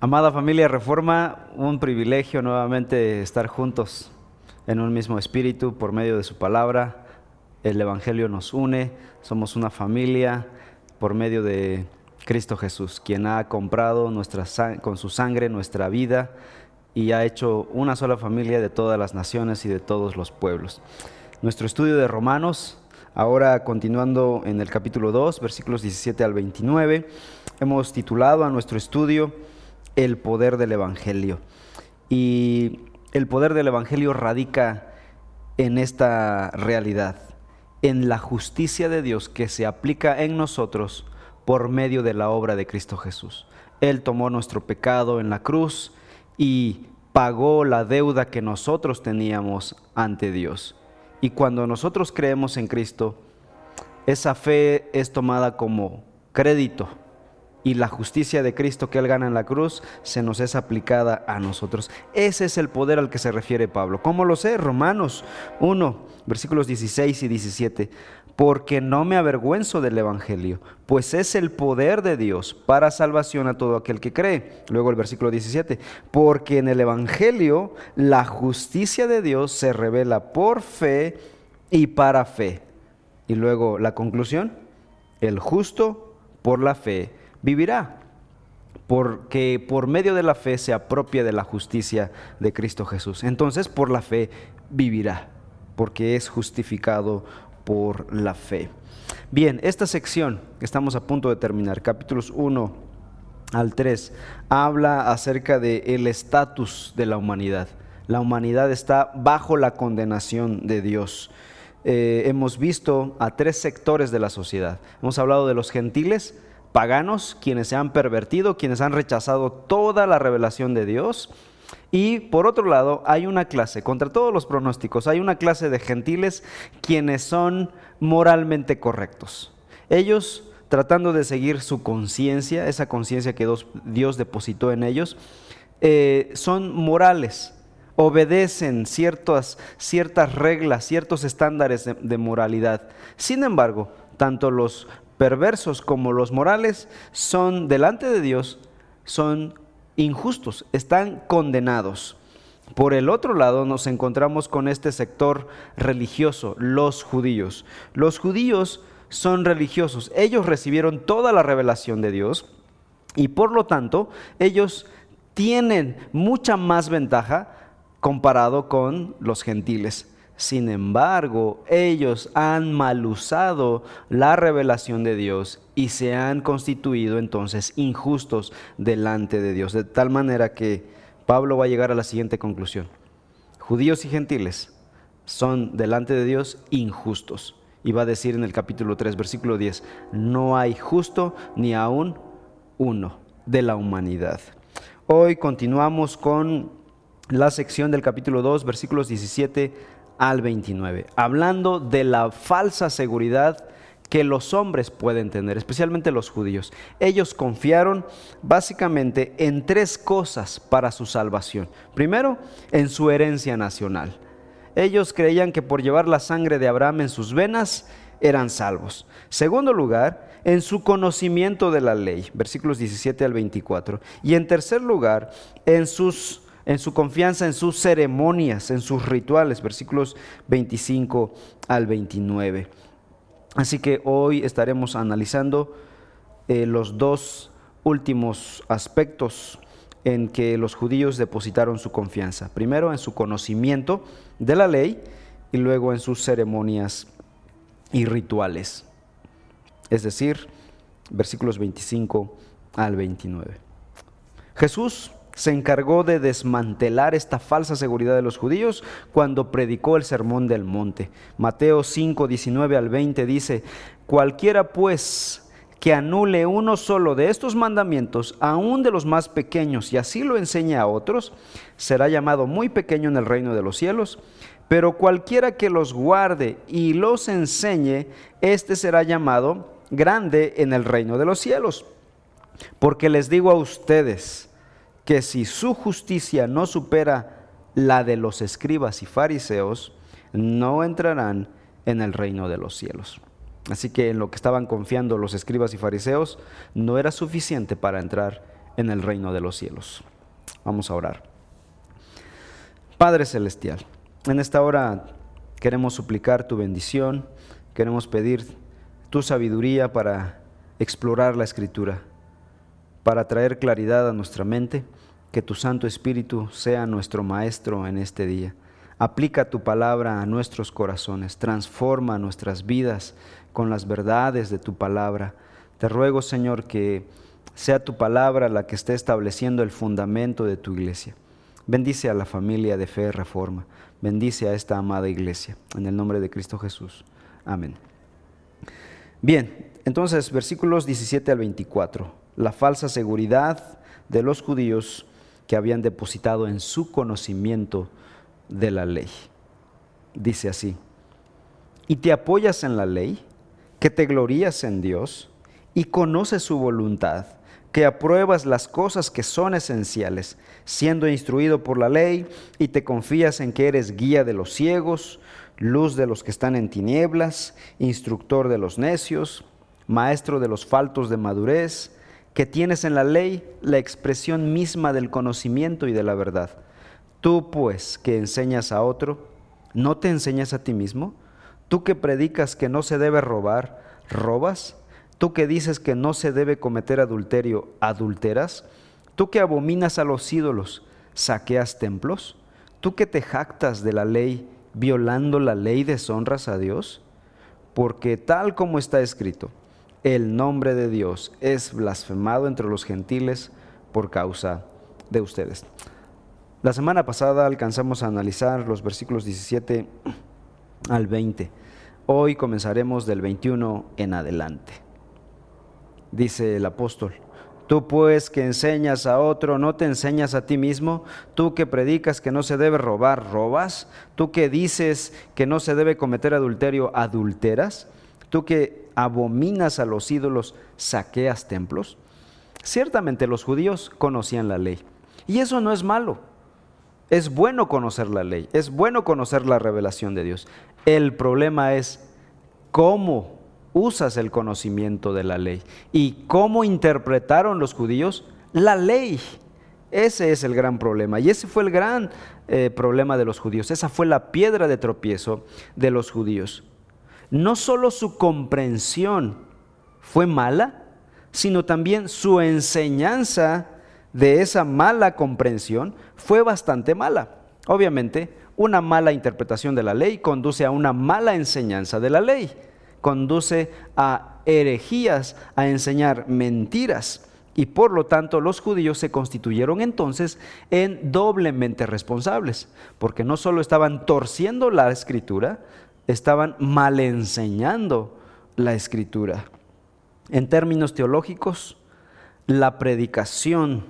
Amada familia Reforma, un privilegio nuevamente estar juntos en un mismo espíritu por medio de su palabra. El Evangelio nos une, somos una familia por medio de Cristo Jesús, quien ha comprado nuestra, con su sangre nuestra vida y ha hecho una sola familia de todas las naciones y de todos los pueblos. Nuestro estudio de Romanos, ahora continuando en el capítulo 2, versículos 17 al 29, hemos titulado a nuestro estudio el poder del Evangelio. Y el poder del Evangelio radica en esta realidad, en la justicia de Dios que se aplica en nosotros por medio de la obra de Cristo Jesús. Él tomó nuestro pecado en la cruz y pagó la deuda que nosotros teníamos ante Dios. Y cuando nosotros creemos en Cristo, esa fe es tomada como crédito y la justicia de Cristo que Él gana en la cruz se nos es aplicada a nosotros. Ese es el poder al que se refiere Pablo. ¿Cómo lo sé? Romanos 1, versículos 16 y 17. Porque no me avergüenzo del Evangelio, pues es el poder de Dios para salvación a todo aquel que cree. Luego el versículo 17. Porque en el Evangelio la justicia de Dios se revela por fe y para fe. Y luego la conclusión. El justo por la fe vivirá, porque por medio de la fe se apropia de la justicia de Cristo Jesús. Entonces por la fe vivirá, porque es justificado por la fe. Bien, esta sección que estamos a punto de terminar, capítulos 1 al 3, habla acerca del el estatus de la humanidad. La humanidad está bajo la condenación de Dios. Eh, hemos visto a tres sectores de la sociedad. Hemos hablado de los gentiles, paganos, quienes se han pervertido, quienes han rechazado toda la revelación de Dios. Y por otro lado, hay una clase, contra todos los pronósticos, hay una clase de gentiles quienes son moralmente correctos. Ellos, tratando de seguir su conciencia, esa conciencia que Dios depositó en ellos, eh, son morales, obedecen ciertas, ciertas reglas, ciertos estándares de moralidad. Sin embargo, tanto los perversos como los morales son delante de Dios, son injustos, están condenados. Por el otro lado nos encontramos con este sector religioso, los judíos. Los judíos son religiosos, ellos recibieron toda la revelación de Dios y por lo tanto ellos tienen mucha más ventaja comparado con los gentiles. Sin embargo, ellos han mal usado la revelación de Dios y se han constituido entonces injustos delante de Dios. De tal manera que Pablo va a llegar a la siguiente conclusión. Judíos y gentiles son delante de Dios injustos. Y va a decir en el capítulo 3, versículo 10, no hay justo ni aún uno de la humanidad. Hoy continuamos con la sección del capítulo 2, versículos 17 al 29, hablando de la falsa seguridad que los hombres pueden tener, especialmente los judíos. Ellos confiaron básicamente en tres cosas para su salvación. Primero, en su herencia nacional. Ellos creían que por llevar la sangre de Abraham en sus venas eran salvos. Segundo lugar, en su conocimiento de la ley, versículos 17 al 24. Y en tercer lugar, en sus en su confianza en sus ceremonias, en sus rituales, versículos 25 al 29. Así que hoy estaremos analizando eh, los dos últimos aspectos en que los judíos depositaron su confianza. Primero en su conocimiento de la ley y luego en sus ceremonias y rituales. Es decir, versículos 25 al 29. Jesús se encargó de desmantelar esta falsa seguridad de los judíos cuando predicó el sermón del monte. Mateo 5, 19 al 20 dice, cualquiera pues que anule uno solo de estos mandamientos, aun de los más pequeños, y así lo enseñe a otros, será llamado muy pequeño en el reino de los cielos. Pero cualquiera que los guarde y los enseñe, éste será llamado grande en el reino de los cielos. Porque les digo a ustedes, que si su justicia no supera la de los escribas y fariseos, no entrarán en el reino de los cielos. Así que en lo que estaban confiando los escribas y fariseos no era suficiente para entrar en el reino de los cielos. Vamos a orar. Padre Celestial, en esta hora queremos suplicar tu bendición, queremos pedir tu sabiduría para explorar la escritura, para traer claridad a nuestra mente, que tu Santo Espíritu sea nuestro Maestro en este día. Aplica tu palabra a nuestros corazones, transforma nuestras vidas con las verdades de tu palabra. Te ruego, Señor, que sea tu palabra la que esté estableciendo el fundamento de tu iglesia. Bendice a la familia de fe y reforma. Bendice a esta amada iglesia. En el nombre de Cristo Jesús. Amén. Bien, entonces versículos 17 al 24. La falsa seguridad de los judíos que habían depositado en su conocimiento de la ley. Dice así, y te apoyas en la ley, que te glorías en Dios y conoces su voluntad, que apruebas las cosas que son esenciales, siendo instruido por la ley y te confías en que eres guía de los ciegos, luz de los que están en tinieblas, instructor de los necios, maestro de los faltos de madurez, que tienes en la ley la expresión misma del conocimiento y de la verdad. Tú pues que enseñas a otro, ¿no te enseñas a ti mismo? Tú que predicas que no se debe robar, ¿robas? Tú que dices que no se debe cometer adulterio, ¿adulteras? Tú que abominas a los ídolos, ¿saqueas templos? Tú que te jactas de la ley, violando la ley, deshonras a Dios? Porque tal como está escrito, el nombre de Dios es blasfemado entre los gentiles por causa de ustedes. La semana pasada alcanzamos a analizar los versículos 17 al 20. Hoy comenzaremos del 21 en adelante. Dice el apóstol, Tú pues que enseñas a otro, ¿no te enseñas a ti mismo? Tú que predicas que no se debe robar, ¿robas? Tú que dices que no se debe cometer adulterio, ¿adulteras? Tú que abominas a los ídolos, saqueas templos. Ciertamente los judíos conocían la ley. Y eso no es malo. Es bueno conocer la ley, es bueno conocer la revelación de Dios. El problema es cómo usas el conocimiento de la ley y cómo interpretaron los judíos la ley. Ese es el gran problema y ese fue el gran eh, problema de los judíos. Esa fue la piedra de tropiezo de los judíos no solo su comprensión fue mala, sino también su enseñanza de esa mala comprensión fue bastante mala. Obviamente, una mala interpretación de la ley conduce a una mala enseñanza de la ley, conduce a herejías, a enseñar mentiras. Y por lo tanto los judíos se constituyeron entonces en doblemente responsables, porque no solo estaban torciendo la escritura, estaban mal enseñando la escritura. En términos teológicos, la predicación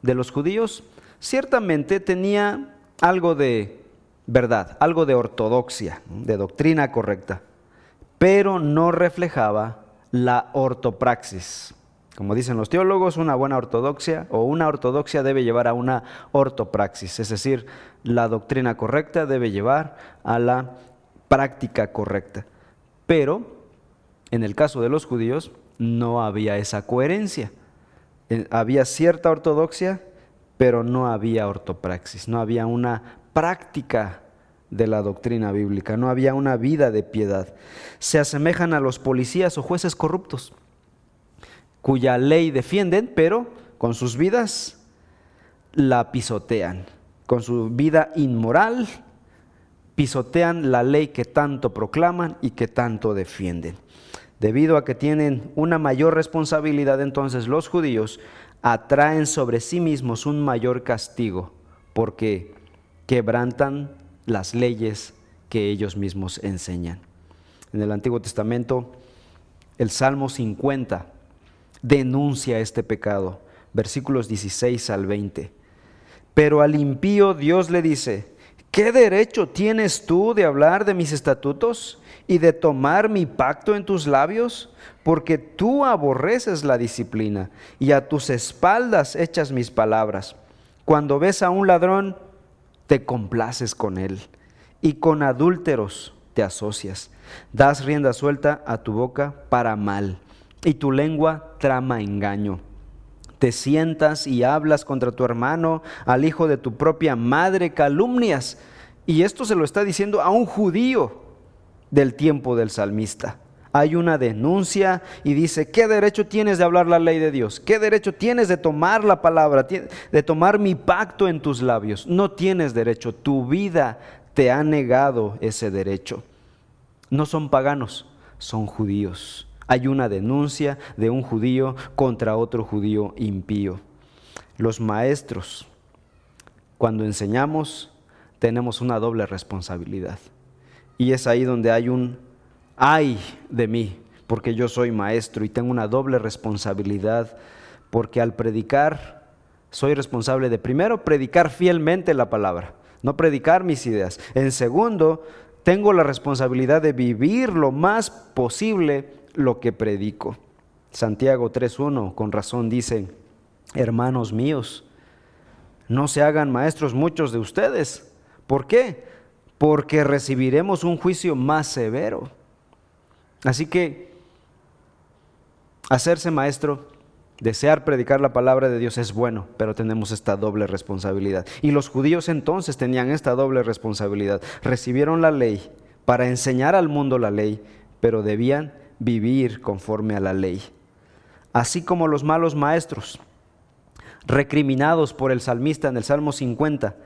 de los judíos ciertamente tenía algo de verdad, algo de ortodoxia, de doctrina correcta, pero no reflejaba la ortopraxis. Como dicen los teólogos, una buena ortodoxia o una ortodoxia debe llevar a una ortopraxis, es decir, la doctrina correcta debe llevar a la práctica correcta. Pero en el caso de los judíos no había esa coherencia. Eh, había cierta ortodoxia, pero no había ortopraxis, no había una práctica de la doctrina bíblica, no había una vida de piedad. Se asemejan a los policías o jueces corruptos, cuya ley defienden, pero con sus vidas la pisotean, con su vida inmoral pisotean la ley que tanto proclaman y que tanto defienden. Debido a que tienen una mayor responsabilidad, entonces los judíos atraen sobre sí mismos un mayor castigo porque quebrantan las leyes que ellos mismos enseñan. En el Antiguo Testamento, el Salmo 50 denuncia este pecado, versículos 16 al 20. Pero al impío Dios le dice, ¿Qué derecho tienes tú de hablar de mis estatutos y de tomar mi pacto en tus labios? Porque tú aborreces la disciplina y a tus espaldas echas mis palabras. Cuando ves a un ladrón, te complaces con él y con adúlteros te asocias. Das rienda suelta a tu boca para mal y tu lengua trama engaño. Te sientas y hablas contra tu hermano, al hijo de tu propia madre calumnias. Y esto se lo está diciendo a un judío del tiempo del salmista. Hay una denuncia y dice, ¿qué derecho tienes de hablar la ley de Dios? ¿Qué derecho tienes de tomar la palabra, de tomar mi pacto en tus labios? No tienes derecho, tu vida te ha negado ese derecho. No son paganos, son judíos. Hay una denuncia de un judío contra otro judío impío. Los maestros, cuando enseñamos, tenemos una doble responsabilidad. Y es ahí donde hay un ay de mí, porque yo soy maestro y tengo una doble responsabilidad, porque al predicar soy responsable de primero predicar fielmente la palabra, no predicar mis ideas. En segundo, tengo la responsabilidad de vivir lo más posible lo que predico. Santiago 3.1 con razón dice, hermanos míos, no se hagan maestros muchos de ustedes. ¿Por qué? Porque recibiremos un juicio más severo. Así que hacerse maestro, desear predicar la palabra de Dios es bueno, pero tenemos esta doble responsabilidad. Y los judíos entonces tenían esta doble responsabilidad. Recibieron la ley para enseñar al mundo la ley, pero debían vivir conforme a la ley. Así como los malos maestros, recriminados por el salmista en el Salmo 50,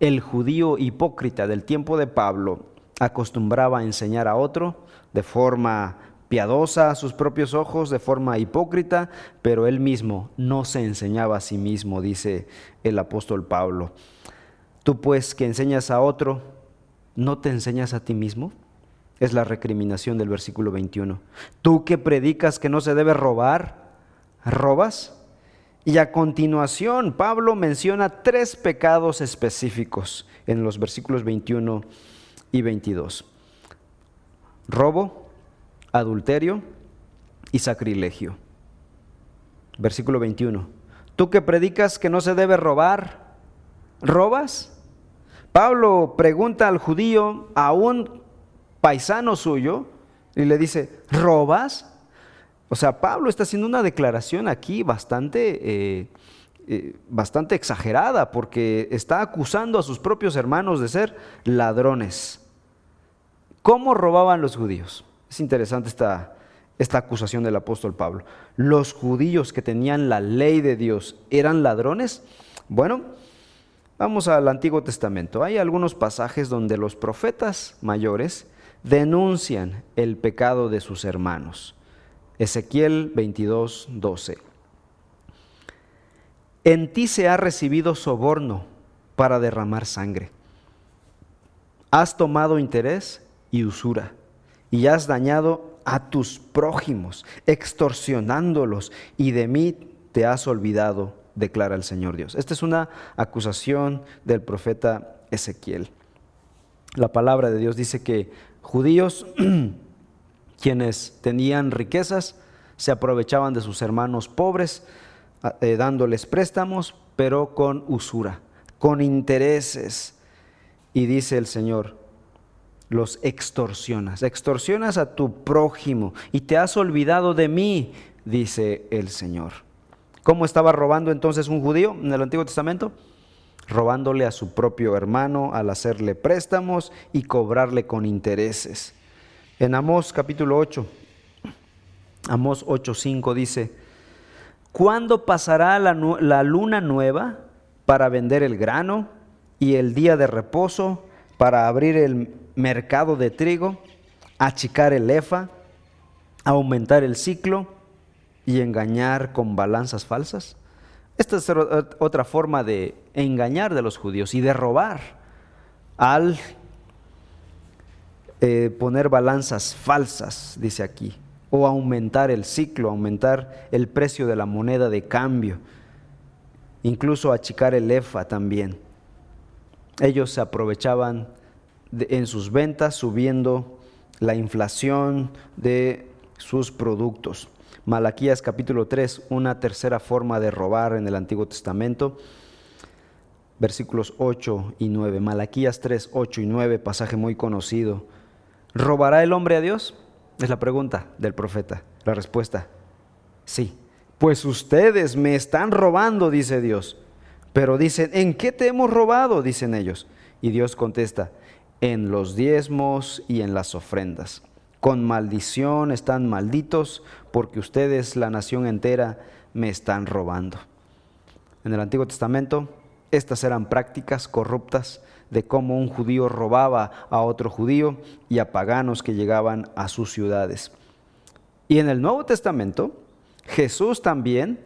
el judío hipócrita del tiempo de Pablo acostumbraba a enseñar a otro de forma piadosa a sus propios ojos, de forma hipócrita, pero él mismo no se enseñaba a sí mismo, dice el apóstol Pablo. Tú pues que enseñas a otro, ¿no te enseñas a ti mismo? Es la recriminación del versículo 21. Tú que predicas que no se debe robar, ¿robas? Y a continuación, Pablo menciona tres pecados específicos en los versículos 21 y 22. Robo, adulterio y sacrilegio. Versículo 21. Tú que predicas que no se debe robar, ¿robas? Pablo pregunta al judío, a un paisano suyo y le dice, ¿robas? O sea, Pablo está haciendo una declaración aquí bastante, eh, eh, bastante exagerada porque está acusando a sus propios hermanos de ser ladrones. ¿Cómo robaban los judíos? Es interesante esta, esta acusación del apóstol Pablo. ¿Los judíos que tenían la ley de Dios eran ladrones? Bueno, vamos al Antiguo Testamento. Hay algunos pasajes donde los profetas mayores denuncian el pecado de sus hermanos. Ezequiel 22, 12. En ti se ha recibido soborno para derramar sangre. Has tomado interés y usura y has dañado a tus prójimos, extorsionándolos y de mí te has olvidado, declara el Señor Dios. Esta es una acusación del profeta Ezequiel. La palabra de Dios dice que judíos, quienes tenían riquezas, se aprovechaban de sus hermanos pobres, eh, dándoles préstamos, pero con usura, con intereses. Y dice el Señor, los extorsionas, extorsionas a tu prójimo y te has olvidado de mí, dice el Señor. ¿Cómo estaba robando entonces un judío en el Antiguo Testamento? Robándole a su propio hermano al hacerle préstamos y cobrarle con intereses. En Amós capítulo 8, Amós 8:5 dice, ¿cuándo pasará la, la luna nueva para vender el grano y el día de reposo para abrir el mercado de trigo, achicar el efa, aumentar el ciclo y engañar con balanzas falsas? Esta es otra forma de engañar de los judíos y de robar al eh, poner balanzas falsas, dice aquí, o aumentar el ciclo, aumentar el precio de la moneda de cambio, incluso achicar el EFA también. Ellos se aprovechaban en sus ventas subiendo la inflación de sus productos. Malaquías capítulo 3, una tercera forma de robar en el Antiguo Testamento, versículos 8 y 9. Malaquías 3, 8 y 9, pasaje muy conocido. ¿Robará el hombre a Dios? Es la pregunta del profeta. La respuesta, sí, Pues ustedes me están robando, dice Dios. Pero dicen, ¿en qué te hemos robado? dicen ellos. Y Dios contesta, en los diezmos y en las ofrendas. Con maldición están malditos porque ustedes, la nación entera, me están robando. En el Antiguo Testamento, estas eran prácticas corruptas de cómo un judío robaba a otro judío y a paganos que llegaban a sus ciudades. Y en el Nuevo Testamento, Jesús también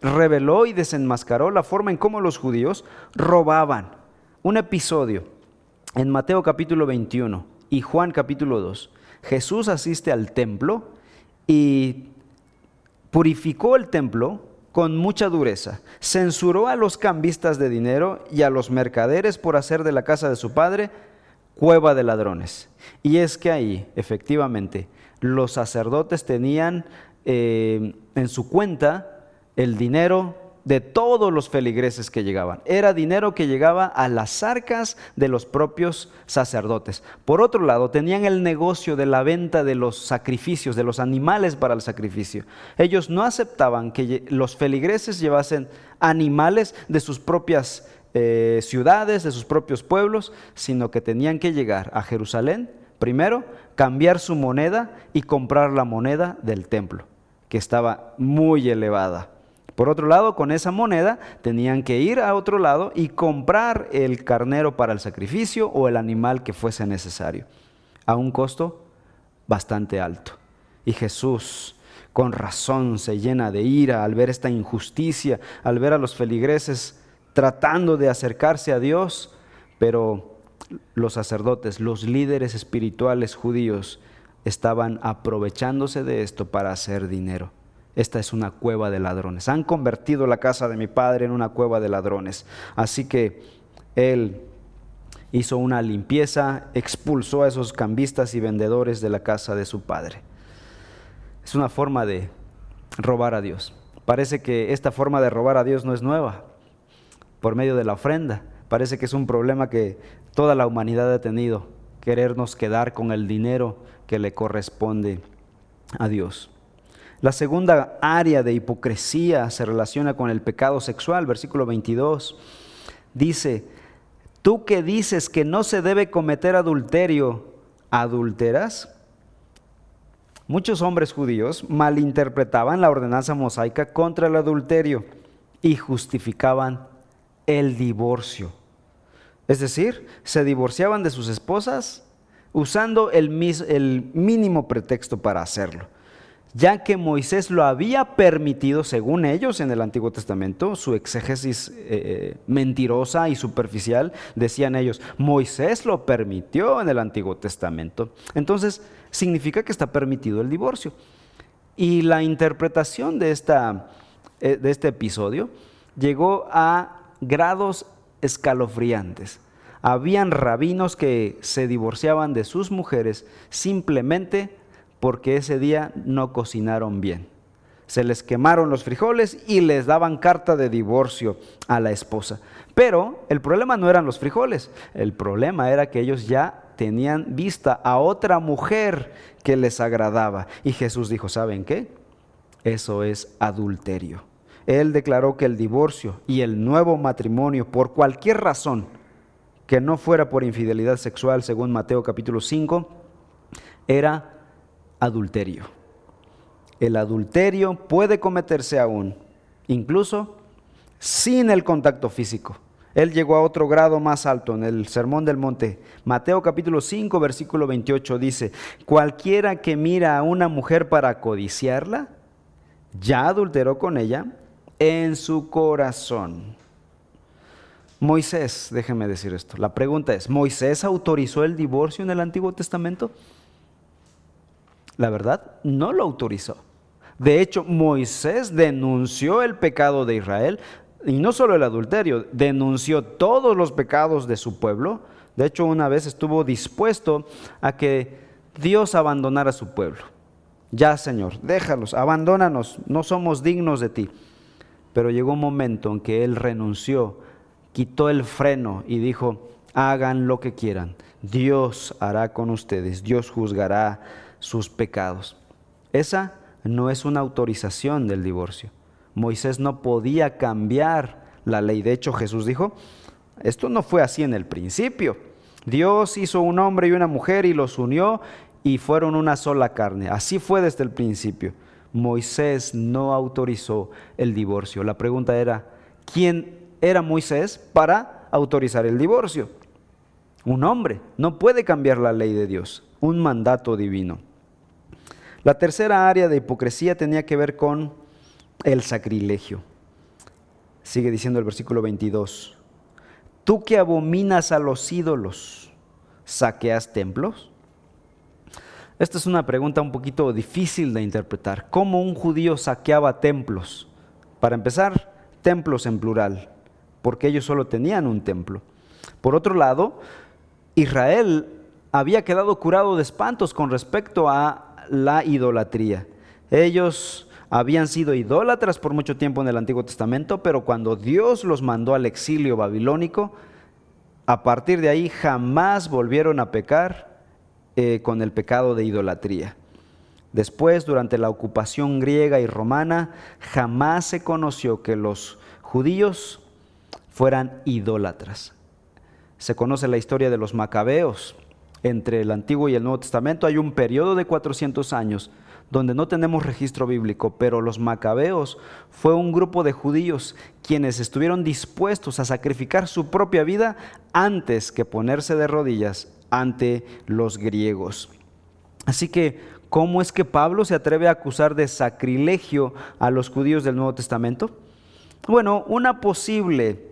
reveló y desenmascaró la forma en cómo los judíos robaban. Un episodio en Mateo capítulo 21 y Juan capítulo 2. Jesús asiste al templo y purificó el templo con mucha dureza. Censuró a los cambistas de dinero y a los mercaderes por hacer de la casa de su padre cueva de ladrones. Y es que ahí, efectivamente, los sacerdotes tenían eh, en su cuenta el dinero de todos los feligreses que llegaban. Era dinero que llegaba a las arcas de los propios sacerdotes. Por otro lado, tenían el negocio de la venta de los sacrificios, de los animales para el sacrificio. Ellos no aceptaban que los feligreses llevasen animales de sus propias eh, ciudades, de sus propios pueblos, sino que tenían que llegar a Jerusalén, primero, cambiar su moneda y comprar la moneda del templo, que estaba muy elevada. Por otro lado, con esa moneda tenían que ir a otro lado y comprar el carnero para el sacrificio o el animal que fuese necesario, a un costo bastante alto. Y Jesús, con razón, se llena de ira al ver esta injusticia, al ver a los feligreses tratando de acercarse a Dios, pero los sacerdotes, los líderes espirituales judíos, estaban aprovechándose de esto para hacer dinero esta es una cueva de ladrones. Han convertido la casa de mi padre en una cueva de ladrones. Así que él hizo una limpieza, expulsó a esos cambistas y vendedores de la casa de su padre. Es una forma de robar a Dios. Parece que esta forma de robar a Dios no es nueva, por medio de la ofrenda. Parece que es un problema que toda la humanidad ha tenido, querernos quedar con el dinero que le corresponde a Dios. La segunda área de hipocresía se relaciona con el pecado sexual, versículo 22. Dice, tú que dices que no se debe cometer adulterio, ¿adulteras? Muchos hombres judíos malinterpretaban la ordenanza mosaica contra el adulterio y justificaban el divorcio. Es decir, se divorciaban de sus esposas usando el, el mínimo pretexto para hacerlo ya que Moisés lo había permitido, según ellos en el Antiguo Testamento, su exégesis eh, eh, mentirosa y superficial, decían ellos, Moisés lo permitió en el Antiguo Testamento. Entonces, significa que está permitido el divorcio. Y la interpretación de, esta, eh, de este episodio llegó a grados escalofriantes. Habían rabinos que se divorciaban de sus mujeres simplemente porque ese día no cocinaron bien. Se les quemaron los frijoles y les daban carta de divorcio a la esposa. Pero el problema no eran los frijoles, el problema era que ellos ya tenían vista a otra mujer que les agradaba. Y Jesús dijo, ¿saben qué? Eso es adulterio. Él declaró que el divorcio y el nuevo matrimonio, por cualquier razón, que no fuera por infidelidad sexual, según Mateo capítulo 5, era adulterio. El adulterio puede cometerse aún, incluso sin el contacto físico. Él llegó a otro grado más alto en el Sermón del Monte. Mateo capítulo 5, versículo 28 dice, cualquiera que mira a una mujer para codiciarla, ya adulteró con ella en su corazón. Moisés, déjeme decir esto, la pregunta es, ¿Moisés autorizó el divorcio en el Antiguo Testamento? La verdad, no lo autorizó. De hecho, Moisés denunció el pecado de Israel, y no solo el adulterio, denunció todos los pecados de su pueblo. De hecho, una vez estuvo dispuesto a que Dios abandonara a su pueblo. Ya, Señor, déjalos, abandónanos, no somos dignos de ti. Pero llegó un momento en que él renunció, quitó el freno y dijo, hagan lo que quieran. Dios hará con ustedes, Dios juzgará sus pecados. Esa no es una autorización del divorcio. Moisés no podía cambiar la ley. De hecho, Jesús dijo, esto no fue así en el principio. Dios hizo un hombre y una mujer y los unió y fueron una sola carne. Así fue desde el principio. Moisés no autorizó el divorcio. La pregunta era, ¿quién era Moisés para autorizar el divorcio? Un hombre. No puede cambiar la ley de Dios, un mandato divino. La tercera área de hipocresía tenía que ver con el sacrilegio. Sigue diciendo el versículo 22. Tú que abominas a los ídolos, ¿saqueas templos? Esta es una pregunta un poquito difícil de interpretar. ¿Cómo un judío saqueaba templos? Para empezar, templos en plural, porque ellos solo tenían un templo. Por otro lado, Israel había quedado curado de espantos con respecto a la idolatría. Ellos habían sido idólatras por mucho tiempo en el Antiguo Testamento, pero cuando Dios los mandó al exilio babilónico, a partir de ahí jamás volvieron a pecar eh, con el pecado de idolatría. Después, durante la ocupación griega y romana, jamás se conoció que los judíos fueran idólatras. Se conoce la historia de los macabeos. Entre el Antiguo y el Nuevo Testamento hay un periodo de 400 años donde no tenemos registro bíblico, pero los macabeos fue un grupo de judíos quienes estuvieron dispuestos a sacrificar su propia vida antes que ponerse de rodillas ante los griegos. Así que, ¿cómo es que Pablo se atreve a acusar de sacrilegio a los judíos del Nuevo Testamento? Bueno, una posible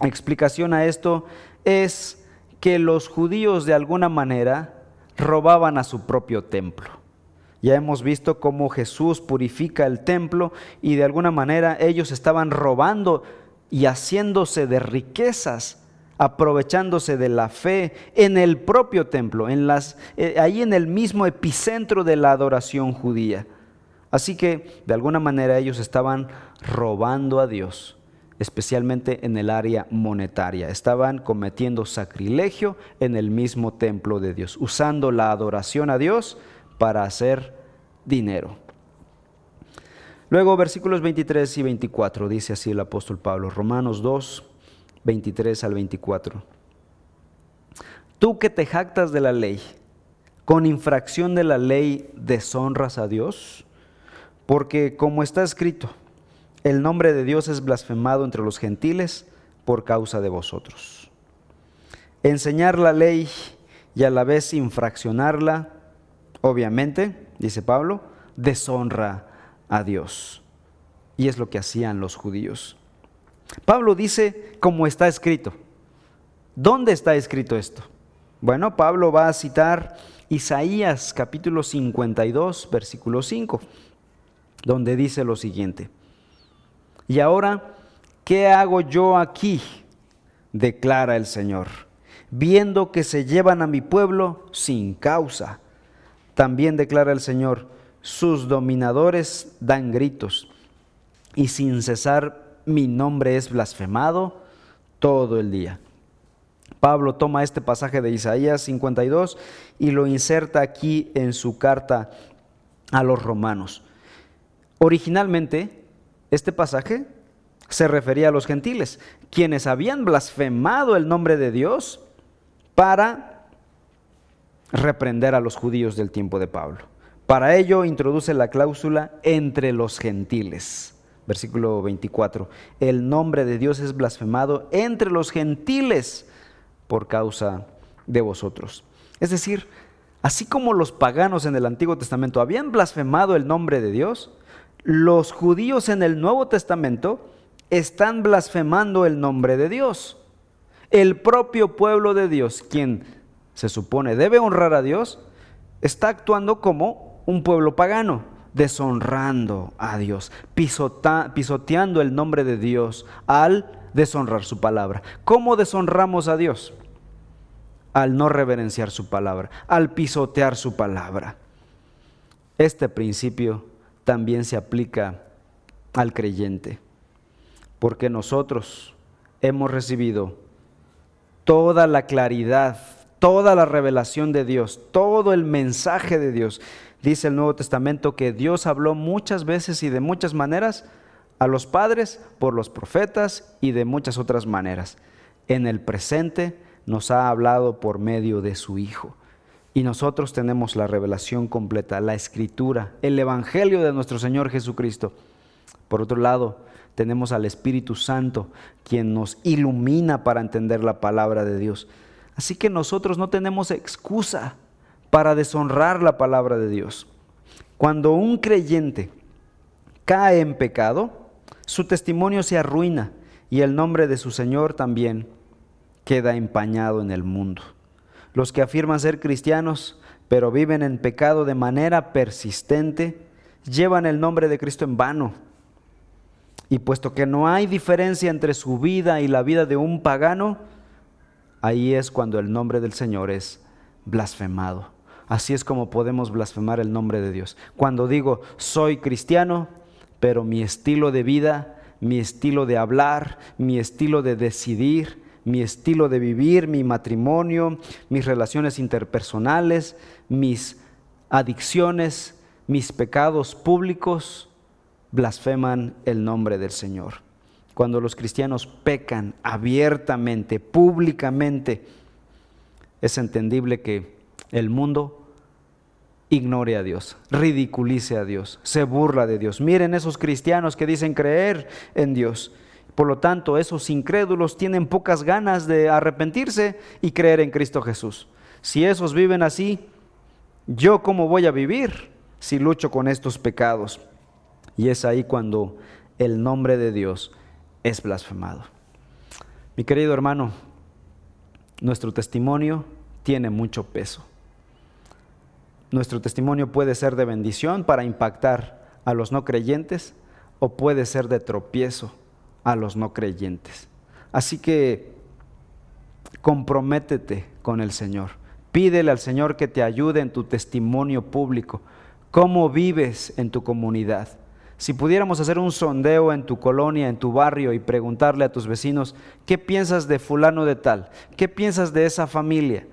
explicación a esto es que los judíos de alguna manera robaban a su propio templo. Ya hemos visto cómo Jesús purifica el templo y de alguna manera ellos estaban robando y haciéndose de riquezas aprovechándose de la fe en el propio templo, en las, eh, ahí en el mismo epicentro de la adoración judía. Así que de alguna manera ellos estaban robando a Dios, especialmente en el área monetaria. Estaban cometiendo sacrilegio en el mismo templo de Dios, usando la adoración a Dios para hacer dinero. Luego versículos 23 y 24 dice así el apóstol Pablo, Romanos 2, 23 al 24. Tú que te jactas de la ley, con infracción de la ley deshonras a Dios, porque como está escrito, el nombre de Dios es blasfemado entre los gentiles por causa de vosotros. Enseñar la ley y a la vez infraccionarla, obviamente, dice Pablo, deshonra a Dios. Y es lo que hacían los judíos. Pablo dice como está escrito. ¿Dónde está escrito esto? Bueno, Pablo va a citar Isaías capítulo 52, versículo 5, donde dice lo siguiente. Y ahora, ¿qué hago yo aquí? declara el Señor, viendo que se llevan a mi pueblo sin causa. También declara el Señor, sus dominadores dan gritos y sin cesar mi nombre es blasfemado todo el día. Pablo toma este pasaje de Isaías 52 y lo inserta aquí en su carta a los romanos. Originalmente, este pasaje se refería a los gentiles, quienes habían blasfemado el nombre de Dios para reprender a los judíos del tiempo de Pablo. Para ello introduce la cláusula entre los gentiles versículo 24, el nombre de Dios es blasfemado entre los gentiles por causa de vosotros. Es decir, así como los paganos en el Antiguo Testamento habían blasfemado el nombre de Dios, los judíos en el Nuevo Testamento están blasfemando el nombre de Dios. El propio pueblo de Dios, quien se supone debe honrar a Dios, está actuando como un pueblo pagano deshonrando a Dios, pisoteando el nombre de Dios al deshonrar su palabra. ¿Cómo deshonramos a Dios? Al no reverenciar su palabra, al pisotear su palabra. Este principio también se aplica al creyente, porque nosotros hemos recibido toda la claridad, toda la revelación de Dios, todo el mensaje de Dios Dice el Nuevo Testamento que Dios habló muchas veces y de muchas maneras a los padres por los profetas y de muchas otras maneras. En el presente nos ha hablado por medio de su Hijo. Y nosotros tenemos la revelación completa, la escritura, el Evangelio de nuestro Señor Jesucristo. Por otro lado, tenemos al Espíritu Santo, quien nos ilumina para entender la palabra de Dios. Así que nosotros no tenemos excusa para deshonrar la palabra de Dios. Cuando un creyente cae en pecado, su testimonio se arruina y el nombre de su Señor también queda empañado en el mundo. Los que afirman ser cristianos, pero viven en pecado de manera persistente, llevan el nombre de Cristo en vano. Y puesto que no hay diferencia entre su vida y la vida de un pagano, ahí es cuando el nombre del Señor es blasfemado. Así es como podemos blasfemar el nombre de Dios. Cuando digo soy cristiano, pero mi estilo de vida, mi estilo de hablar, mi estilo de decidir, mi estilo de vivir, mi matrimonio, mis relaciones interpersonales, mis adicciones, mis pecados públicos, blasfeman el nombre del Señor. Cuando los cristianos pecan abiertamente, públicamente, es entendible que el mundo ignore a Dios, ridiculice a Dios, se burla de Dios. Miren esos cristianos que dicen creer en Dios por lo tanto, esos incrédulos tienen pocas ganas de arrepentirse y creer en Cristo Jesús. Si esos viven así, ¿yo cómo voy a vivir si lucho con estos pecados? Y es ahí cuando el nombre de Dios es blasfemado. Mi querido hermano, nuestro testimonio tiene mucho peso. Nuestro testimonio puede ser de bendición para impactar a los no creyentes o puede ser de tropiezo a los no creyentes. Así que comprométete con el Señor. Pídele al Señor que te ayude en tu testimonio público. ¿Cómo vives en tu comunidad? Si pudiéramos hacer un sondeo en tu colonia, en tu barrio y preguntarle a tus vecinos, ¿qué piensas de fulano de tal? ¿Qué piensas de esa familia?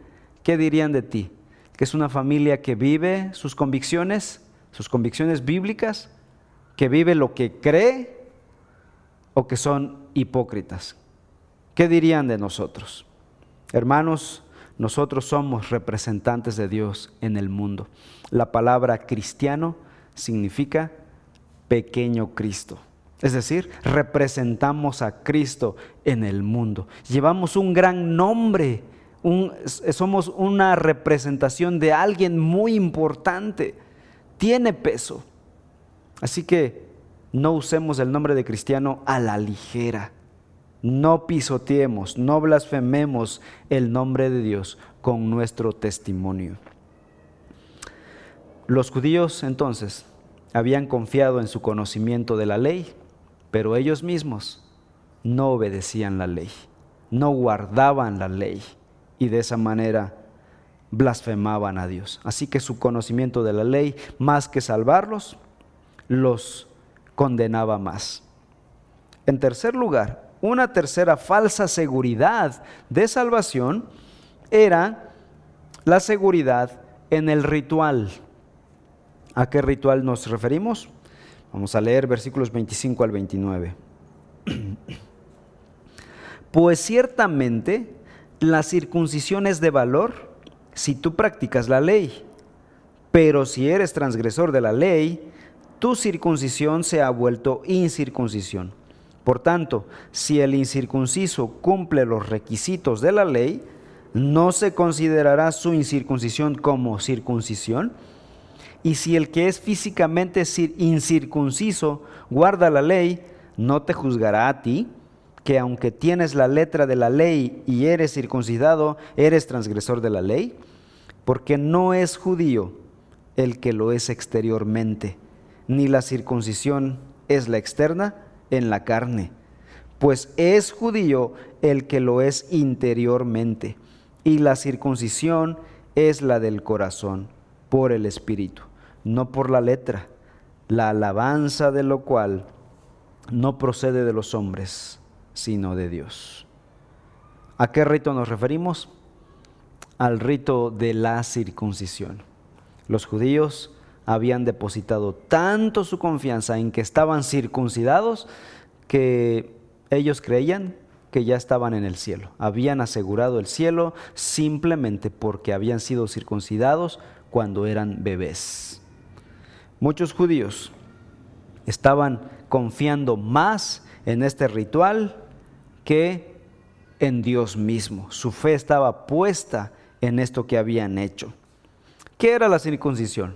¿Qué dirían de ti? ¿Que es una familia que vive sus convicciones, sus convicciones bíblicas? ¿Que vive lo que cree o que son hipócritas. ¿Qué dirían de nosotros? Hermanos, nosotros somos representantes de Dios en el mundo. La palabra cristiano significa pequeño Cristo. Es decir, representamos a Cristo en el mundo. Llevamos un gran nombre, somos una representación de alguien muy importante. Tiene peso. Así que no usemos el nombre de cristiano a la ligera. No pisoteemos, no blasfememos el nombre de Dios con nuestro testimonio. Los judíos entonces habían confiado en su conocimiento de la ley, pero ellos mismos no obedecían la ley, no guardaban la ley y de esa manera blasfemaban a Dios. Así que su conocimiento de la ley, más que salvarlos, los condenaba más. En tercer lugar, una tercera falsa seguridad de salvación era la seguridad en el ritual. ¿A qué ritual nos referimos? Vamos a leer versículos 25 al 29. Pues ciertamente la circuncisión es de valor si tú practicas la ley, pero si eres transgresor de la ley, tu circuncisión se ha vuelto incircuncisión. Por tanto, si el incircunciso cumple los requisitos de la ley, no se considerará su incircuncisión como circuncisión. Y si el que es físicamente incircunciso guarda la ley, no te juzgará a ti, que aunque tienes la letra de la ley y eres circuncidado, eres transgresor de la ley, porque no es judío el que lo es exteriormente ni la circuncisión es la externa en la carne, pues es judío el que lo es interiormente, y la circuncisión es la del corazón, por el Espíritu, no por la letra, la alabanza de lo cual no procede de los hombres, sino de Dios. ¿A qué rito nos referimos? Al rito de la circuncisión. Los judíos habían depositado tanto su confianza en que estaban circuncidados que ellos creían que ya estaban en el cielo. Habían asegurado el cielo simplemente porque habían sido circuncidados cuando eran bebés. Muchos judíos estaban confiando más en este ritual que en Dios mismo. Su fe estaba puesta en esto que habían hecho. ¿Qué era la circuncisión?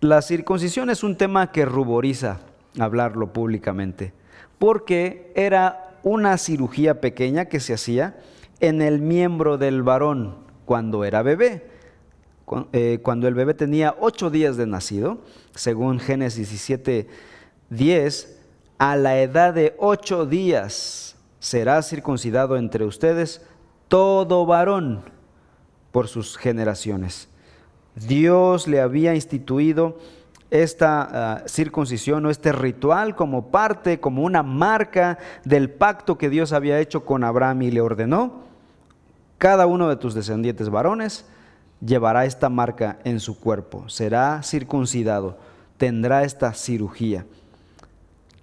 La circuncisión es un tema que ruboriza hablarlo públicamente, porque era una cirugía pequeña que se hacía en el miembro del varón cuando era bebé. Eh, cuando el bebé tenía ocho días de nacido, según Génesis 17, 10, a la edad de ocho días será circuncidado entre ustedes todo varón por sus generaciones. Dios le había instituido esta ah, circuncisión o este ritual como parte, como una marca del pacto que Dios había hecho con Abraham y le ordenó, cada uno de tus descendientes varones llevará esta marca en su cuerpo, será circuncidado, tendrá esta cirugía.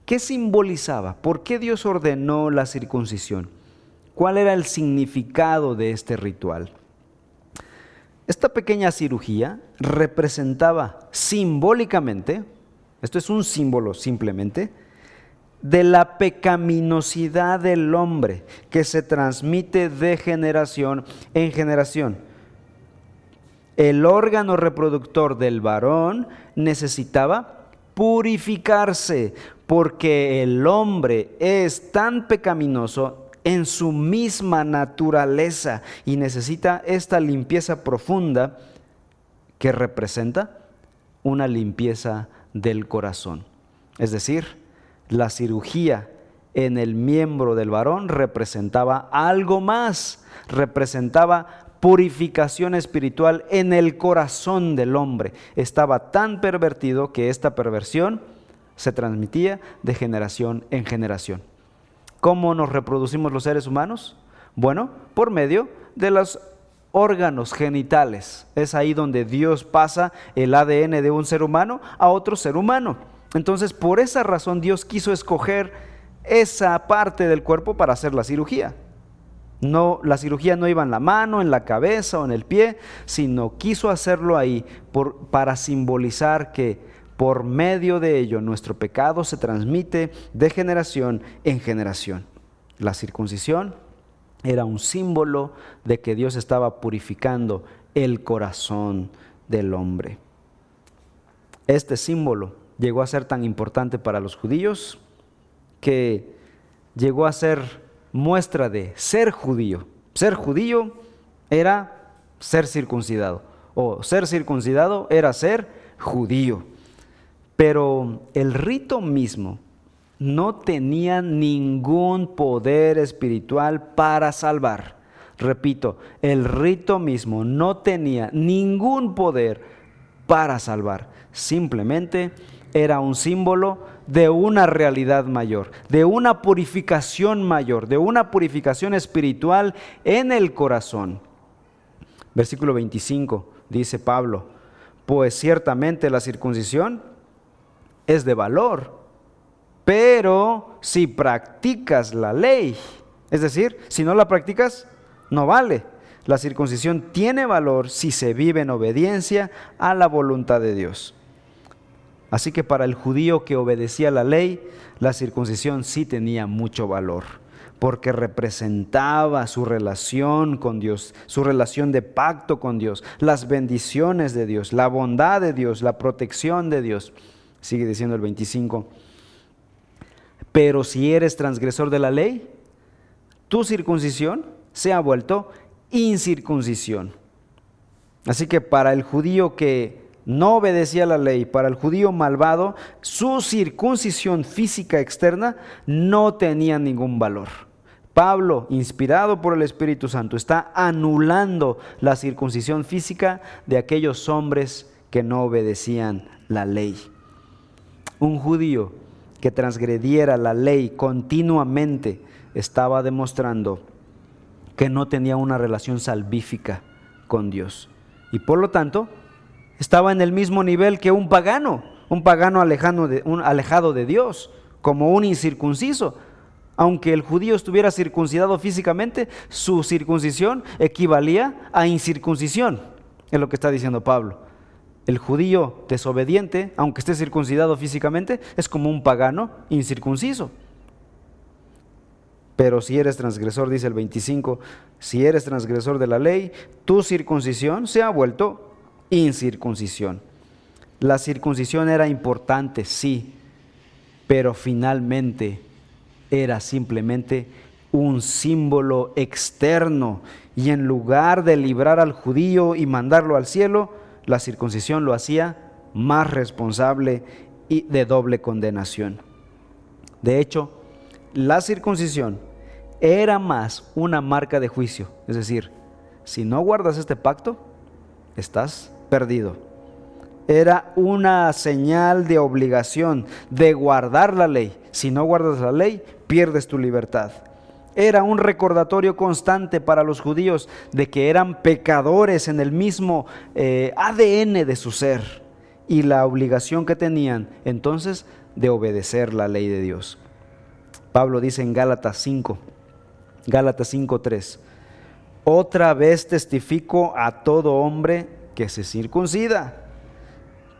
¿Qué simbolizaba? ¿Por qué Dios ordenó la circuncisión? ¿Cuál era el significado de este ritual? Esta pequeña cirugía representaba simbólicamente, esto es un símbolo simplemente, de la pecaminosidad del hombre que se transmite de generación en generación. El órgano reproductor del varón necesitaba purificarse porque el hombre es tan pecaminoso en su misma naturaleza y necesita esta limpieza profunda que representa una limpieza del corazón. Es decir, la cirugía en el miembro del varón representaba algo más, representaba purificación espiritual en el corazón del hombre. Estaba tan pervertido que esta perversión se transmitía de generación en generación. ¿Cómo nos reproducimos los seres humanos? Bueno, por medio de los órganos genitales. Es ahí donde Dios pasa el ADN de un ser humano a otro ser humano. Entonces, por esa razón Dios quiso escoger esa parte del cuerpo para hacer la cirugía. No, la cirugía no iba en la mano, en la cabeza o en el pie, sino quiso hacerlo ahí para simbolizar que por medio de ello nuestro pecado se transmite de generación en generación. La circuncisión era un símbolo de que Dios estaba purificando el corazón del hombre. Este símbolo llegó a ser tan importante para los judíos que llegó a ser muestra de ser judío. Ser judío era ser circuncidado o ser circuncidado era ser judío. Pero el rito mismo no tenía ningún poder espiritual para salvar. Repito, el rito mismo no tenía ningún poder para salvar. Simplemente era un símbolo de una realidad mayor, de una purificación mayor, de una purificación espiritual en el corazón. Versículo 25 dice Pablo, pues ciertamente la circuncisión es de valor. Pero si practicas la ley, es decir, si no la practicas, no vale. La circuncisión tiene valor si se vive en obediencia a la voluntad de Dios. Así que para el judío que obedecía la ley, la circuncisión sí tenía mucho valor, porque representaba su relación con Dios, su relación de pacto con Dios, las bendiciones de Dios, la bondad de Dios, la protección de Dios. Sigue diciendo el 25. Pero si eres transgresor de la ley, tu circuncisión se ha vuelto incircuncisión. Así que para el judío que no obedecía la ley, para el judío malvado, su circuncisión física externa no tenía ningún valor. Pablo, inspirado por el Espíritu Santo, está anulando la circuncisión física de aquellos hombres que no obedecían la ley un judío que transgrediera la ley continuamente estaba demostrando que no tenía una relación salvífica con Dios. Y por lo tanto, estaba en el mismo nivel que un pagano, un pagano alejado de, un, alejado de Dios, como un incircunciso. Aunque el judío estuviera circuncidado físicamente, su circuncisión equivalía a incircuncisión, es lo que está diciendo Pablo. El judío desobediente, aunque esté circuncidado físicamente, es como un pagano incircunciso. Pero si eres transgresor, dice el 25, si eres transgresor de la ley, tu circuncisión se ha vuelto incircuncisión. La circuncisión era importante, sí, pero finalmente era simplemente un símbolo externo y en lugar de librar al judío y mandarlo al cielo, la circuncisión lo hacía más responsable y de doble condenación. De hecho, la circuncisión era más una marca de juicio. Es decir, si no guardas este pacto, estás perdido. Era una señal de obligación de guardar la ley. Si no guardas la ley, pierdes tu libertad. Era un recordatorio constante para los judíos de que eran pecadores en el mismo eh, ADN de su ser y la obligación que tenían entonces de obedecer la ley de Dios. Pablo dice en Gálatas 5, Gálatas 5:3, otra vez testifico a todo hombre que se circuncida,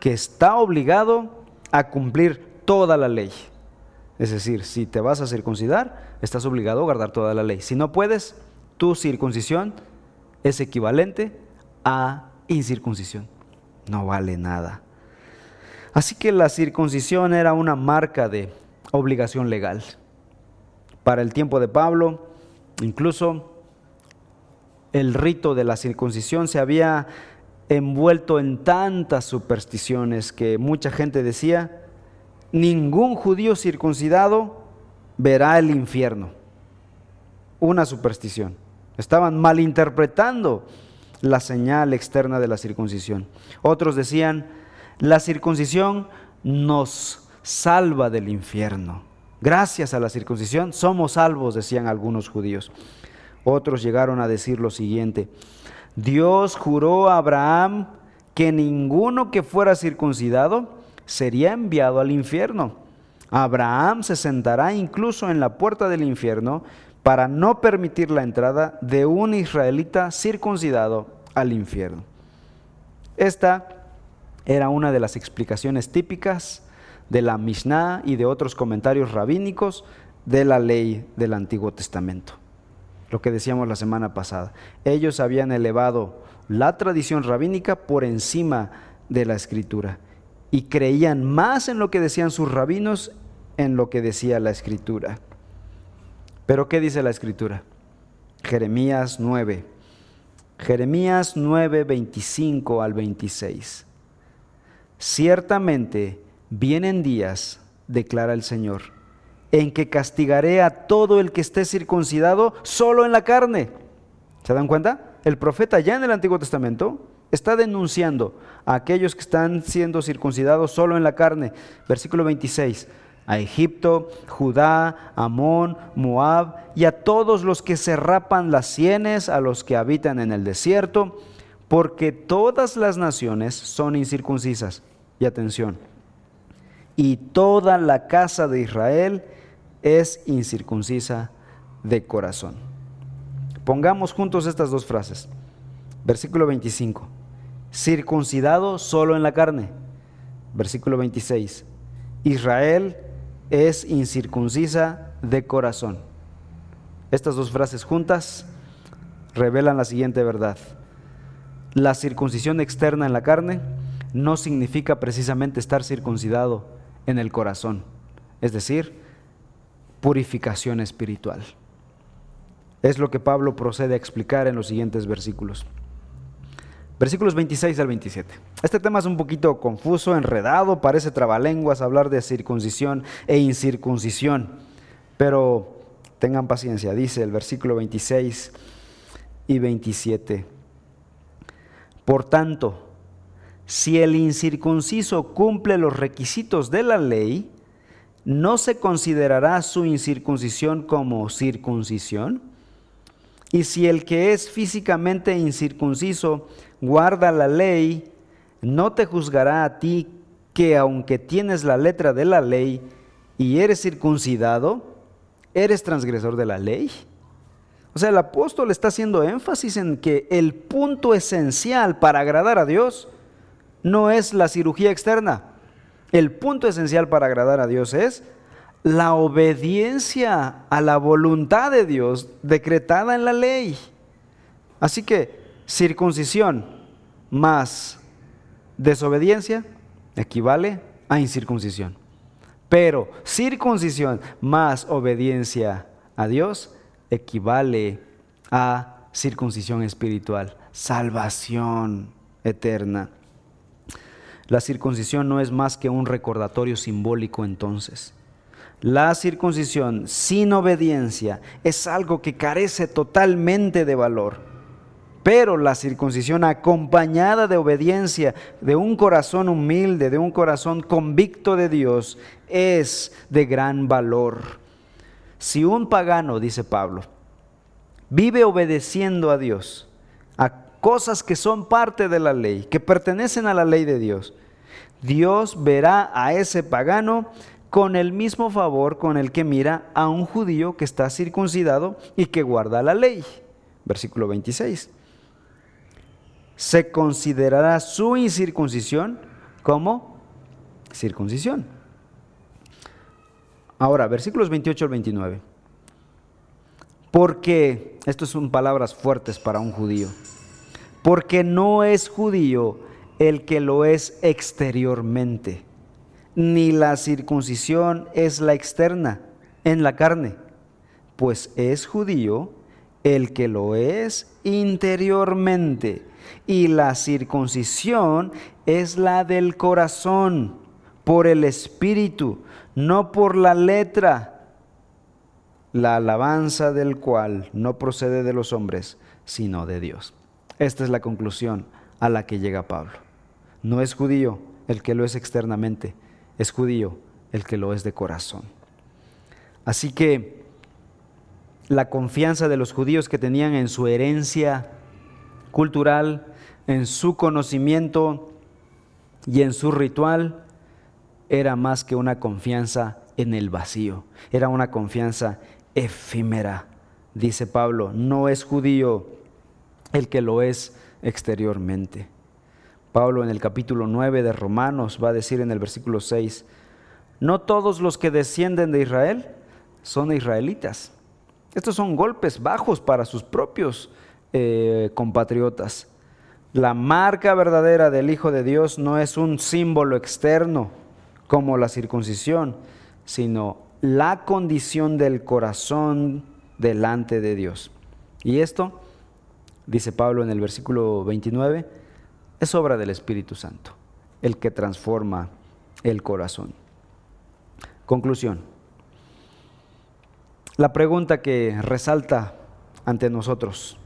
que está obligado a cumplir toda la ley. Es decir, si te vas a circuncidar, estás obligado a guardar toda la ley. Si no puedes, tu circuncisión es equivalente a incircuncisión. No vale nada. Así que la circuncisión era una marca de obligación legal. Para el tiempo de Pablo, incluso el rito de la circuncisión se había envuelto en tantas supersticiones que mucha gente decía, ningún judío circuncidado verá el infierno. Una superstición. Estaban malinterpretando la señal externa de la circuncisión. Otros decían, la circuncisión nos salva del infierno. Gracias a la circuncisión somos salvos, decían algunos judíos. Otros llegaron a decir lo siguiente, Dios juró a Abraham que ninguno que fuera circuncidado sería enviado al infierno. Abraham se sentará incluso en la puerta del infierno para no permitir la entrada de un israelita circuncidado al infierno. Esta era una de las explicaciones típicas de la Mishnah y de otros comentarios rabínicos de la ley del Antiguo Testamento. Lo que decíamos la semana pasada. Ellos habían elevado la tradición rabínica por encima de la escritura y creían más en lo que decían sus rabinos en lo que decía la escritura. Pero ¿qué dice la escritura? Jeremías 9. Jeremías 9, 25 al 26. Ciertamente Vienen días, declara el Señor, en que castigaré a todo el que esté circuncidado solo en la carne. ¿Se dan cuenta? El profeta ya en el Antiguo Testamento está denunciando a aquellos que están siendo circuncidados solo en la carne. Versículo 26. A Egipto, Judá, Amón, Moab y a todos los que se rapan las sienes, a los que habitan en el desierto, porque todas las naciones son incircuncisas. Y atención, y toda la casa de Israel es incircuncisa de corazón. Pongamos juntos estas dos frases. Versículo 25. Circuncidado solo en la carne. Versículo 26. Israel es incircuncisa de corazón. Estas dos frases juntas revelan la siguiente verdad. La circuncisión externa en la carne no significa precisamente estar circuncidado en el corazón, es decir, purificación espiritual. Es lo que Pablo procede a explicar en los siguientes versículos. Versículos 26 al 27. Este tema es un poquito confuso, enredado, parece trabalenguas hablar de circuncisión e incircuncisión, pero tengan paciencia, dice el versículo 26 y 27. Por tanto, si el incircunciso cumple los requisitos de la ley, ¿no se considerará su incircuncisión como circuncisión? Y si el que es físicamente incircunciso guarda la ley, no te juzgará a ti que aunque tienes la letra de la ley y eres circuncidado, eres transgresor de la ley. O sea, el apóstol está haciendo énfasis en que el punto esencial para agradar a Dios no es la cirugía externa. El punto esencial para agradar a Dios es la obediencia a la voluntad de Dios decretada en la ley. Así que circuncisión más desobediencia equivale a incircuncisión. Pero circuncisión más obediencia a Dios equivale a circuncisión espiritual, salvación eterna. La circuncisión no es más que un recordatorio simbólico entonces. La circuncisión sin obediencia es algo que carece totalmente de valor. Pero la circuncisión acompañada de obediencia, de un corazón humilde, de un corazón convicto de Dios, es de gran valor. Si un pagano, dice Pablo, vive obedeciendo a Dios, a cosas que son parte de la ley, que pertenecen a la ley de Dios, Dios verá a ese pagano con el mismo favor con el que mira a un judío que está circuncidado y que guarda la ley. Versículo 26. Se considerará su incircuncisión como circuncisión. Ahora, versículos 28 al 29. Porque, esto son palabras fuertes para un judío, porque no es judío el que lo es exteriormente, ni la circuncisión es la externa en la carne, pues es judío el que lo es interiormente, y la circuncisión es la del corazón, por el espíritu, no por la letra, la alabanza del cual no procede de los hombres, sino de Dios. Esta es la conclusión a la que llega Pablo. No es judío el que lo es externamente, es judío el que lo es de corazón. Así que la confianza de los judíos que tenían en su herencia cultural, en su conocimiento y en su ritual, era más que una confianza en el vacío, era una confianza efímera. Dice Pablo, no es judío el que lo es exteriormente. Pablo en el capítulo 9 de Romanos va a decir en el versículo 6, no todos los que descienden de Israel son israelitas. Estos son golpes bajos para sus propios eh, compatriotas. La marca verdadera del Hijo de Dios no es un símbolo externo, como la circuncisión, sino la condición del corazón delante de Dios. Y esto, dice Pablo en el versículo 29, es obra del Espíritu Santo, el que transforma el corazón. Conclusión. La pregunta que resalta ante nosotros,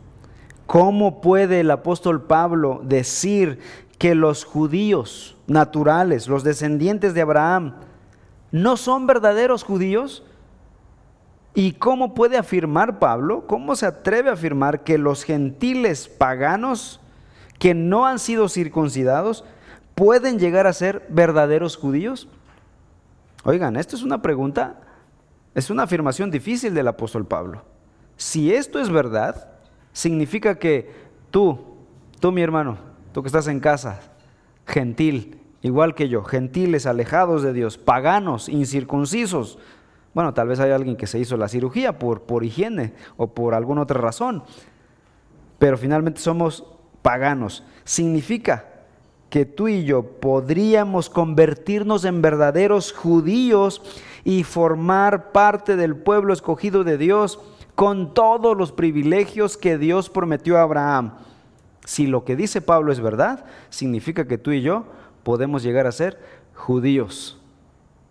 ¿cómo puede el apóstol Pablo decir que los judíos naturales, los descendientes de Abraham, no son verdaderos judíos? ¿Y cómo puede afirmar Pablo, cómo se atreve a afirmar que los gentiles paganos que no han sido circuncidados pueden llegar a ser verdaderos judíos? Oigan, esto es una pregunta, es una afirmación difícil del apóstol Pablo. Si esto es verdad, significa que tú, tú mi hermano, tú que estás en casa, gentil, igual que yo, gentiles, alejados de Dios, paganos, incircuncisos. Bueno, tal vez hay alguien que se hizo la cirugía por, por higiene o por alguna otra razón, pero finalmente somos paganos. Significa que tú y yo podríamos convertirnos en verdaderos judíos y formar parte del pueblo escogido de Dios con todos los privilegios que Dios prometió a Abraham. Si lo que dice Pablo es verdad, significa que tú y yo podemos llegar a ser judíos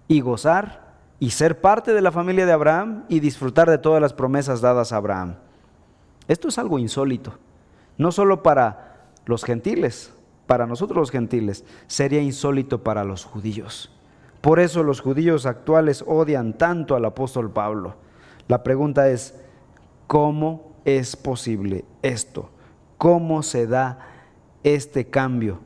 y gozar y ser parte de la familia de Abraham y disfrutar de todas las promesas dadas a Abraham. Esto es algo insólito, no solo para los gentiles, para nosotros los gentiles, sería insólito para los judíos. Por eso los judíos actuales odian tanto al apóstol Pablo. La pregunta es, ¿cómo es posible esto? cómo se da este cambio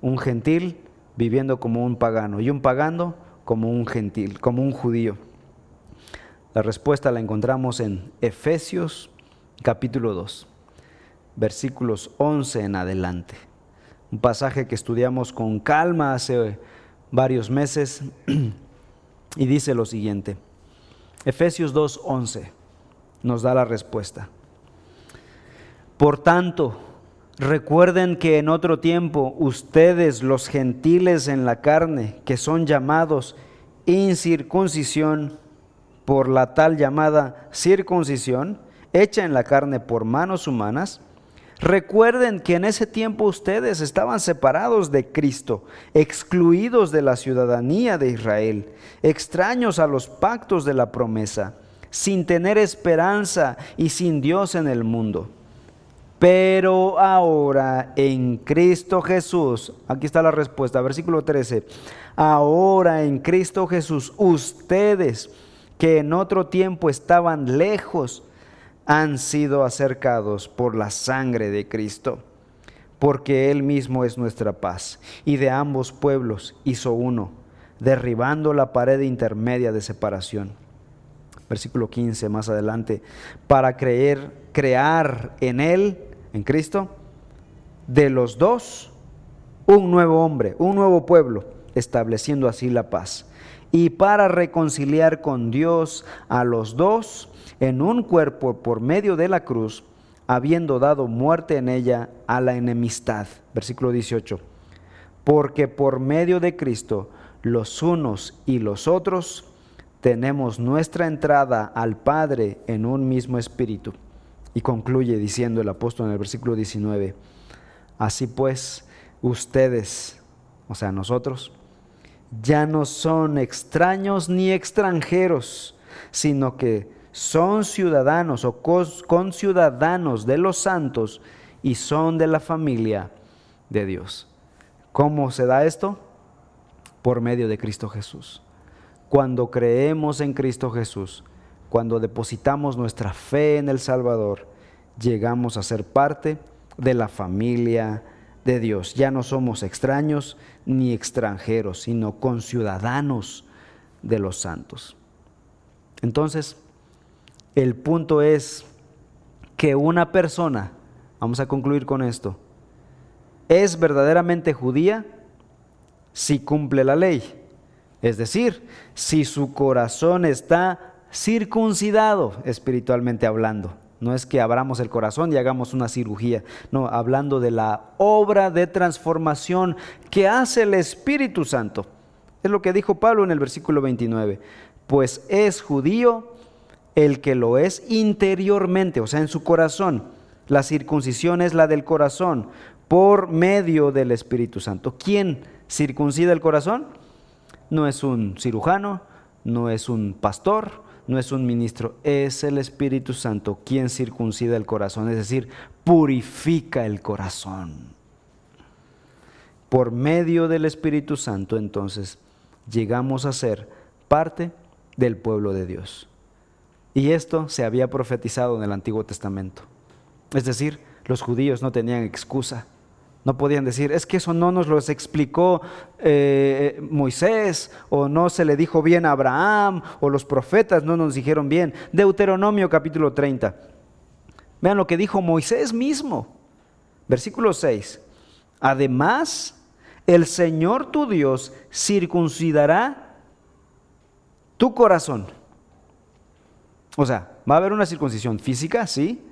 un gentil viviendo como un pagano y un pagano como un gentil, como un judío. La respuesta la encontramos en Efesios capítulo 2, versículos 11 en adelante. Un pasaje que estudiamos con calma hace varios meses y dice lo siguiente. Efesios 2:11 nos da la respuesta. Por tanto, recuerden que en otro tiempo ustedes, los gentiles en la carne, que son llamados incircuncisión por la tal llamada circuncisión, hecha en la carne por manos humanas, Recuerden que en ese tiempo ustedes estaban separados de Cristo, excluidos de la ciudadanía de Israel, extraños a los pactos de la promesa, sin tener esperanza y sin Dios en el mundo. Pero ahora en Cristo Jesús, aquí está la respuesta, versículo 13, ahora en Cristo Jesús, ustedes que en otro tiempo estaban lejos, han sido acercados por la sangre de Cristo, porque Él mismo es nuestra paz, y de ambos pueblos hizo uno, derribando la pared intermedia de separación. Versículo 15 más adelante, para creer, crear en Él, en Cristo, de los dos, un nuevo hombre, un nuevo pueblo, estableciendo así la paz. Y para reconciliar con Dios a los dos, en un cuerpo por medio de la cruz, habiendo dado muerte en ella a la enemistad. Versículo 18. Porque por medio de Cristo, los unos y los otros, tenemos nuestra entrada al Padre en un mismo espíritu. Y concluye diciendo el apóstol en el versículo 19, así pues, ustedes, o sea, nosotros, ya no son extraños ni extranjeros, sino que son ciudadanos o conciudadanos de los santos y son de la familia de Dios. ¿Cómo se da esto? Por medio de Cristo Jesús. Cuando creemos en Cristo Jesús, cuando depositamos nuestra fe en el Salvador, llegamos a ser parte de la familia de Dios. Ya no somos extraños ni extranjeros, sino conciudadanos de los santos. Entonces, el punto es que una persona, vamos a concluir con esto, es verdaderamente judía si cumple la ley. Es decir, si su corazón está circuncidado espiritualmente hablando. No es que abramos el corazón y hagamos una cirugía, no, hablando de la obra de transformación que hace el Espíritu Santo. Es lo que dijo Pablo en el versículo 29. Pues es judío el que lo es interiormente, o sea, en su corazón. La circuncisión es la del corazón por medio del Espíritu Santo. ¿Quién circuncida el corazón? No es un cirujano, no es un pastor, no es un ministro, es el Espíritu Santo quien circuncida el corazón, es decir, purifica el corazón. Por medio del Espíritu Santo entonces llegamos a ser parte del pueblo de Dios. Y esto se había profetizado en el Antiguo Testamento. Es decir, los judíos no tenían excusa. No podían decir, es que eso no nos lo explicó eh, Moisés, o no se le dijo bien a Abraham, o los profetas no nos dijeron bien. Deuteronomio capítulo 30. Vean lo que dijo Moisés mismo. Versículo 6. Además, el Señor tu Dios circuncidará tu corazón o sea, va a haber una circuncisión física, sí,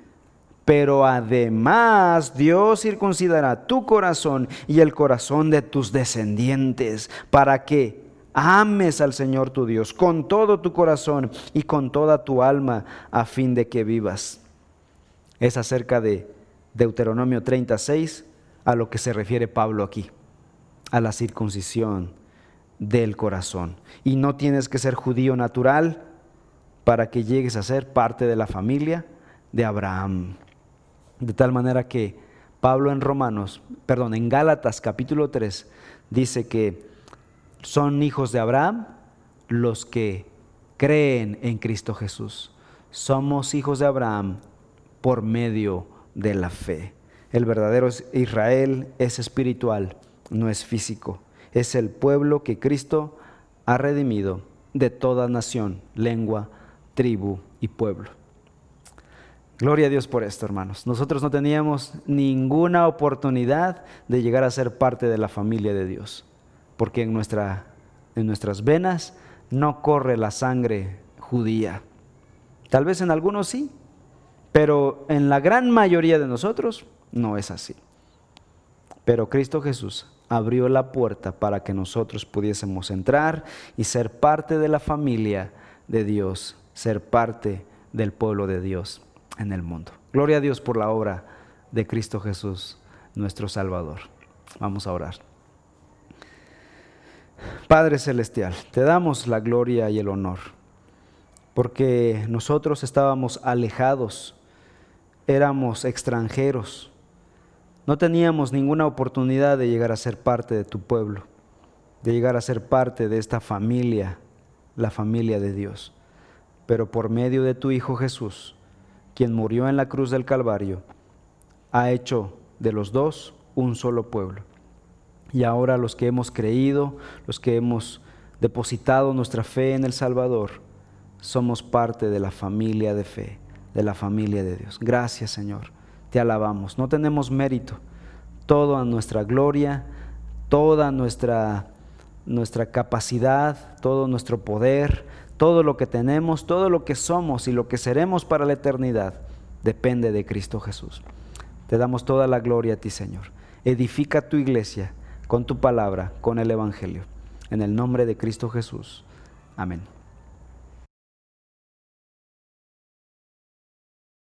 pero además Dios circuncidará tu corazón y el corazón de tus descendientes para que ames al Señor tu Dios con todo tu corazón y con toda tu alma a fin de que vivas. Es acerca de Deuteronomio 36 a lo que se refiere Pablo aquí, a la circuncisión del corazón. Y no tienes que ser judío natural, para que llegues a ser parte de la familia de Abraham. De tal manera que Pablo en Romanos, perdón, en Gálatas capítulo 3 dice que son hijos de Abraham los que creen en Cristo Jesús. Somos hijos de Abraham por medio de la fe. El verdadero Israel es espiritual no es físico, es el pueblo que Cristo ha redimido de toda nación, lengua, tribu y pueblo. Gloria a Dios por esto, hermanos. Nosotros no teníamos ninguna oportunidad de llegar a ser parte de la familia de Dios, porque en, nuestra, en nuestras venas no corre la sangre judía. Tal vez en algunos sí, pero en la gran mayoría de nosotros no es así. Pero Cristo Jesús abrió la puerta para que nosotros pudiésemos entrar y ser parte de la familia de Dios, ser parte del pueblo de Dios en el mundo. Gloria a Dios por la obra de Cristo Jesús, nuestro Salvador. Vamos a orar. Padre Celestial, te damos la gloria y el honor, porque nosotros estábamos alejados, éramos extranjeros, no teníamos ninguna oportunidad de llegar a ser parte de tu pueblo, de llegar a ser parte de esta familia, la familia de Dios. Pero por medio de tu Hijo Jesús, quien murió en la cruz del Calvario, ha hecho de los dos un solo pueblo. Y ahora los que hemos creído, los que hemos depositado nuestra fe en el Salvador, somos parte de la familia de fe, de la familia de Dios. Gracias Señor, te alabamos. No tenemos mérito, toda nuestra gloria, toda nuestra, nuestra capacidad, todo nuestro poder, todo lo que tenemos, todo lo que somos y lo que seremos para la eternidad depende de Cristo Jesús. Te damos toda la gloria a ti, Señor. Edifica tu iglesia con tu palabra, con el Evangelio. En el nombre de Cristo Jesús. Amén.